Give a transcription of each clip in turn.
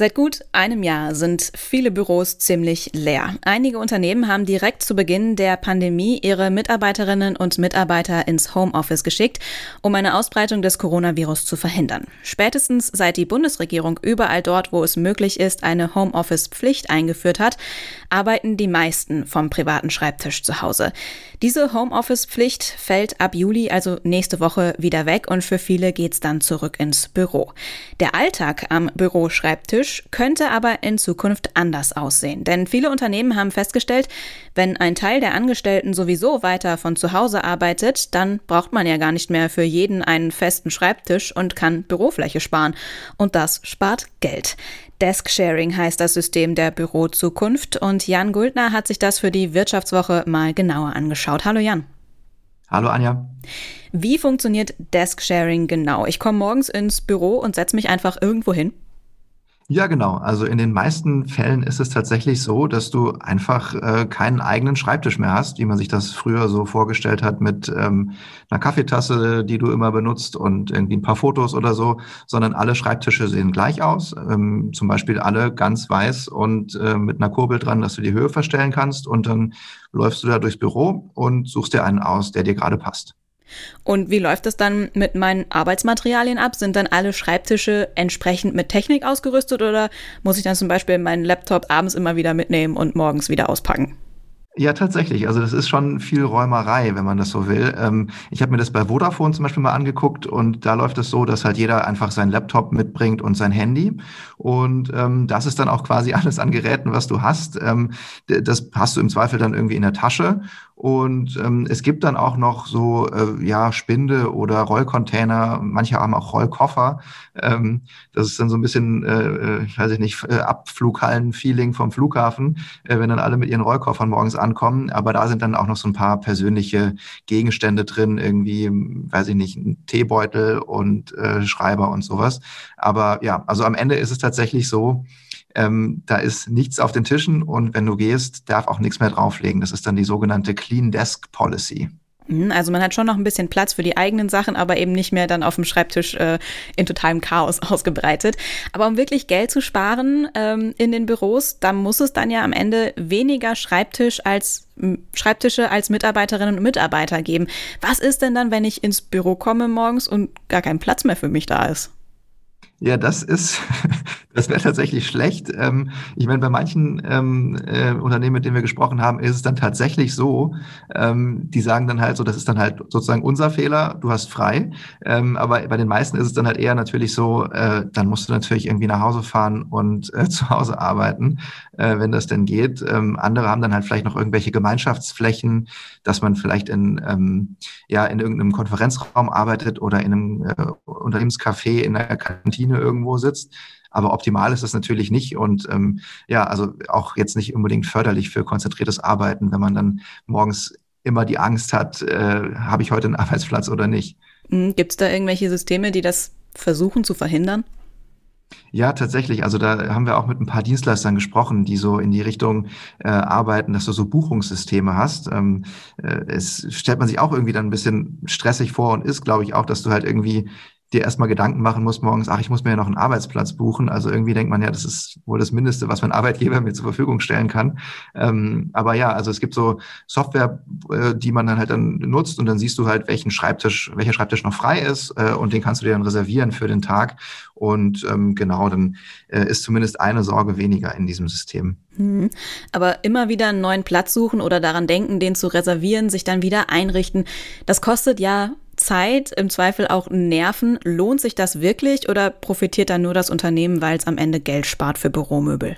Seit gut einem Jahr sind viele Büros ziemlich leer. Einige Unternehmen haben direkt zu Beginn der Pandemie ihre Mitarbeiterinnen und Mitarbeiter ins Homeoffice geschickt, um eine Ausbreitung des Coronavirus zu verhindern. Spätestens seit die Bundesregierung überall dort, wo es möglich ist, eine Homeoffice-Pflicht eingeführt hat, arbeiten die meisten vom privaten Schreibtisch zu Hause. Diese Homeoffice-Pflicht fällt ab Juli, also nächste Woche, wieder weg und für viele geht's dann zurück ins Büro. Der Alltag am Büroschreibtisch Tisch könnte aber in Zukunft anders aussehen. Denn viele Unternehmen haben festgestellt, wenn ein Teil der Angestellten sowieso weiter von zu Hause arbeitet, dann braucht man ja gar nicht mehr für jeden einen festen Schreibtisch und kann Bürofläche sparen. Und das spart Geld. Desk Sharing heißt das System der Bürozukunft und Jan Guldner hat sich das für die Wirtschaftswoche mal genauer angeschaut. Hallo Jan. Hallo Anja. Wie funktioniert Desk Sharing genau? Ich komme morgens ins Büro und setze mich einfach irgendwo hin. Ja, genau. Also in den meisten Fällen ist es tatsächlich so, dass du einfach äh, keinen eigenen Schreibtisch mehr hast, wie man sich das früher so vorgestellt hat mit ähm, einer Kaffeetasse, die du immer benutzt und irgendwie ein paar Fotos oder so, sondern alle Schreibtische sehen gleich aus. Ähm, zum Beispiel alle ganz weiß und äh, mit einer Kurbel dran, dass du die Höhe verstellen kannst und dann läufst du da durchs Büro und suchst dir einen aus, der dir gerade passt. Und wie läuft das dann mit meinen Arbeitsmaterialien ab? Sind dann alle Schreibtische entsprechend mit Technik ausgerüstet oder muss ich dann zum Beispiel meinen Laptop abends immer wieder mitnehmen und morgens wieder auspacken? Ja, tatsächlich. Also das ist schon viel Räumerei, wenn man das so will. Ähm, ich habe mir das bei Vodafone zum Beispiel mal angeguckt und da läuft es so, dass halt jeder einfach seinen Laptop mitbringt und sein Handy. Und ähm, das ist dann auch quasi alles an Geräten, was du hast. Ähm, das hast du im Zweifel dann irgendwie in der Tasche. Und ähm, es gibt dann auch noch so äh, ja Spinde oder Rollcontainer. Manche haben auch Rollkoffer. Ähm, das ist dann so ein bisschen, äh, äh weiß ich nicht, äh, Abflughallen-Feeling vom Flughafen, äh, wenn dann alle mit ihren Rollkoffern morgens ankommen. Aber da sind dann auch noch so ein paar persönliche Gegenstände drin, irgendwie, weiß ich nicht, ein Teebeutel und äh, Schreiber und sowas. Aber ja, also am Ende ist es tatsächlich so, ähm, da ist nichts auf den Tischen und wenn du gehst, darf auch nichts mehr drauflegen. Das ist dann die sogenannte Clean Desk Policy. Mhm, also man hat schon noch ein bisschen Platz für die eigenen Sachen, aber eben nicht mehr dann auf dem Schreibtisch äh, in totalem Chaos ausgebreitet. Aber um wirklich Geld zu sparen ähm, in den Büros, da muss es dann ja am Ende weniger Schreibtisch als Schreibtische als Mitarbeiterinnen und Mitarbeiter geben. Was ist denn dann, wenn ich ins Büro komme morgens und gar kein Platz mehr für mich da ist? Ja, das ist, das wäre tatsächlich schlecht. Ähm, ich meine, bei manchen ähm, äh, Unternehmen, mit denen wir gesprochen haben, ist es dann tatsächlich so, ähm, die sagen dann halt so, das ist dann halt sozusagen unser Fehler, du hast frei. Ähm, aber bei den meisten ist es dann halt eher natürlich so, äh, dann musst du natürlich irgendwie nach Hause fahren und äh, zu Hause arbeiten, äh, wenn das denn geht. Ähm, andere haben dann halt vielleicht noch irgendwelche Gemeinschaftsflächen, dass man vielleicht in, ähm, ja, in irgendeinem Konferenzraum arbeitet oder in einem äh, Unternehmenscafé in der Kantine Kantine irgendwo sitzt. Aber optimal ist es natürlich nicht und ähm, ja, also auch jetzt nicht unbedingt förderlich für konzentriertes Arbeiten, wenn man dann morgens immer die Angst hat, äh, habe ich heute einen Arbeitsplatz oder nicht. Hm, Gibt es da irgendwelche Systeme, die das versuchen zu verhindern? Ja, tatsächlich. Also da haben wir auch mit ein paar Dienstleistern gesprochen, die so in die Richtung äh, arbeiten, dass du so Buchungssysteme hast. Ähm, äh, es stellt man sich auch irgendwie dann ein bisschen stressig vor und ist, glaube ich, auch, dass du halt irgendwie dir erstmal Gedanken machen musst morgens, ach, ich muss mir ja noch einen Arbeitsplatz buchen. Also irgendwie denkt man ja, das ist wohl das Mindeste, was mein Arbeitgeber mir zur Verfügung stellen kann. Ähm, aber ja, also es gibt so Software, äh, die man dann halt dann nutzt und dann siehst du halt, welchen Schreibtisch, welcher Schreibtisch noch frei ist äh, und den kannst du dir dann reservieren für den Tag. Und ähm, genau, dann äh, ist zumindest eine Sorge weniger in diesem System. Mhm. Aber immer wieder einen neuen Platz suchen oder daran denken, den zu reservieren, sich dann wieder einrichten, das kostet ja Zeit, im Zweifel auch Nerven. Lohnt sich das wirklich oder profitiert dann nur das Unternehmen, weil es am Ende Geld spart für Büromöbel?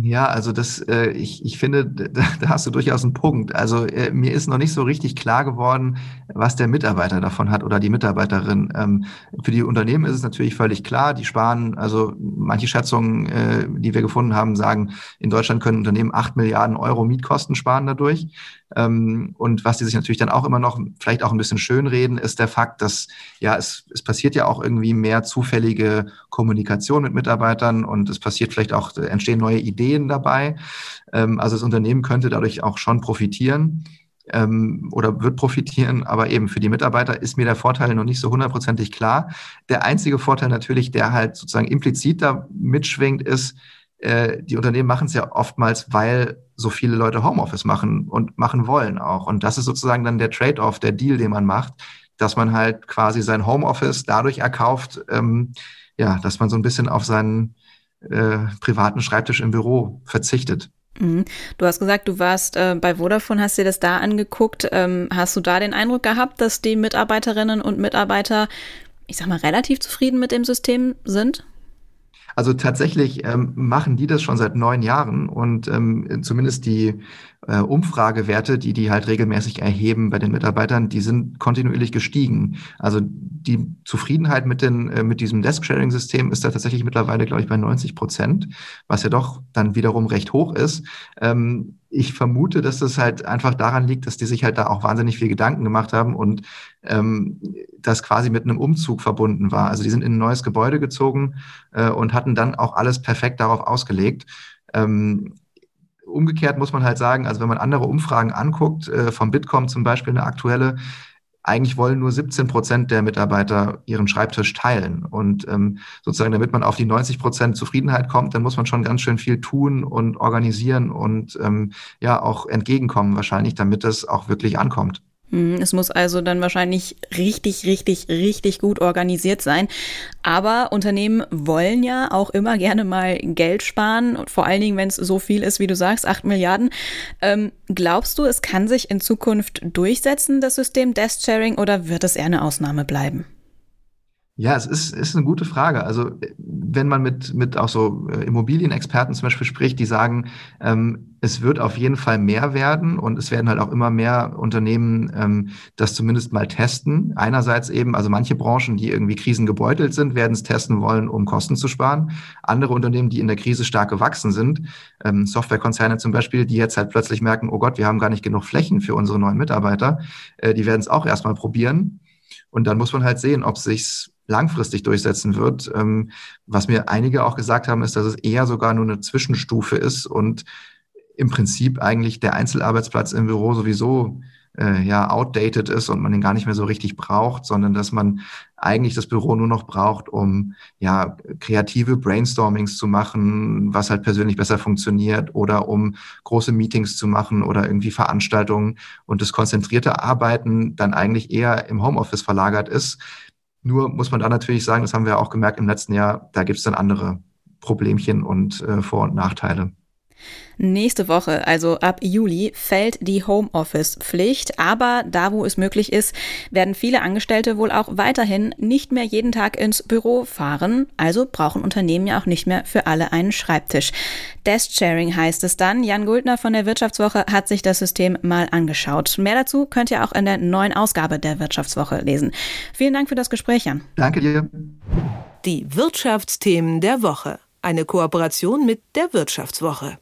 Ja, also das, äh, ich, ich finde, da, da hast du durchaus einen Punkt. Also äh, mir ist noch nicht so richtig klar geworden, was der Mitarbeiter davon hat oder die Mitarbeiterin. Ähm, für die Unternehmen ist es natürlich völlig klar, die sparen, also manche Schätzungen, äh, die wir gefunden haben, sagen, in Deutschland können Unternehmen acht Milliarden Euro Mietkosten sparen dadurch. Ähm, und was die sich natürlich dann auch immer noch vielleicht auch ein bisschen schönreden, ist der Fakt, dass ja, es, es passiert ja auch irgendwie mehr zufällige Kommunikation mit Mitarbeitern und es passiert vielleicht auch, entstehen neue Ideen dabei. Ähm, also das Unternehmen könnte dadurch auch schon profitieren. ähm, oder wird profitieren, aber eben für die Mitarbeiter ist mir der Vorteil noch nicht so hundertprozentig klar. Der einzige Vorteil natürlich, der halt sozusagen implizit da mitschwingt, ist, äh, die Unternehmen machen es ja oftmals, weil so viele Leute Homeoffice machen und machen wollen auch. Und das ist sozusagen dann der Trade-off, der Deal, den man macht, dass man halt quasi sein Homeoffice dadurch erkauft, ähm, ja, dass man so ein bisschen auf seinen äh, privaten Schreibtisch im Büro verzichtet. Mhm. Du hast gesagt, du warst äh, bei Vodafone, hast dir das da angeguckt. Ähm, hast du da den Eindruck gehabt, dass die Mitarbeiterinnen und Mitarbeiter, ich sag mal, relativ zufrieden mit dem System sind? Also tatsächlich ähm, machen die das schon seit neun Jahren und ähm, zumindest die äh, Umfragewerte, die die halt regelmäßig erheben bei den Mitarbeitern, die sind kontinuierlich gestiegen. Also die Zufriedenheit mit, den, äh, mit diesem Desk-Sharing-System ist da tatsächlich mittlerweile, glaube ich, bei 90 Prozent, was ja doch dann wiederum recht hoch ist. Ähm, ich vermute, dass das halt einfach daran liegt, dass die sich halt da auch wahnsinnig viel Gedanken gemacht haben und ähm, das quasi mit einem Umzug verbunden war. Also die sind in ein neues Gebäude gezogen äh, und hatten dann auch alles perfekt darauf ausgelegt. Ähm, umgekehrt muss man halt sagen, also wenn man andere Umfragen anguckt, äh, vom Bitkom zum Beispiel eine aktuelle, eigentlich wollen nur 17 Prozent der Mitarbeiter ihren Schreibtisch teilen. Und ähm, sozusagen, damit man auf die 90 Prozent Zufriedenheit kommt, dann muss man schon ganz schön viel tun und organisieren und ähm, ja auch entgegenkommen wahrscheinlich, damit es auch wirklich ankommt. Hm, es muss also dann wahrscheinlich richtig, richtig, richtig gut organisiert sein. Aber Unternehmen wollen ja auch immer gerne mal Geld sparen, und vor allen Dingen, wenn es so viel ist, wie du sagst, acht Milliarden. Ähm, glaubst du, es kann sich in Zukunft durchsetzen, das System Desk Sharing, oder wird es eher eine Ausnahme bleiben? Ja, es ist, ist eine gute Frage. Also wenn man mit, mit auch so äh, Immobilienexperten zum Beispiel spricht, die sagen, ähm, es wird auf jeden Fall mehr werden und es werden halt auch immer mehr Unternehmen ähm, das zumindest mal testen. Einerseits eben, also manche Branchen, die irgendwie krisengebeutelt sind, werden es testen wollen, um Kosten zu sparen. Andere Unternehmen, die in der Krise stark gewachsen sind, ähm, Softwarekonzerne zum Beispiel, die jetzt halt plötzlich merken, oh Gott, wir haben gar nicht genug Flächen für unsere neuen Mitarbeiter, äh, die werden es auch erstmal probieren. Und dann muss man halt sehen, ob sich's langfristig durchsetzen wird. Ähm, was mir einige auch gesagt haben, ist, dass es eher sogar nur eine Zwischenstufe ist und im Prinzip eigentlich der Einzelarbeitsplatz im Büro sowieso äh, ja outdated ist und man den gar nicht mehr so richtig braucht, sondern dass man eigentlich das Büro nur noch braucht, um ja kreative Brainstormings zu machen, was halt persönlich besser funktioniert oder um große Meetings zu machen oder irgendwie Veranstaltungen und das konzentrierte Arbeiten dann eigentlich eher im Homeoffice verlagert ist. Nur muss man da natürlich sagen, das haben wir auch gemerkt im letzten Jahr, da gibt es dann andere Problemchen und äh, Vor- und Nachteile. Nächste Woche, also ab Juli, fällt die Homeoffice-Pflicht. Aber da, wo es möglich ist, werden viele Angestellte wohl auch weiterhin nicht mehr jeden Tag ins Büro fahren. Also brauchen Unternehmen ja auch nicht mehr für alle einen Schreibtisch. Desk-Sharing heißt es dann. Jan Guldner von der Wirtschaftswoche hat sich das System mal angeschaut. Mehr dazu könnt ihr auch in der neuen Ausgabe der Wirtschaftswoche lesen. Vielen Dank für das Gespräch, Jan. Danke dir. Die Wirtschaftsthemen der Woche. Eine Kooperation mit der Wirtschaftswoche.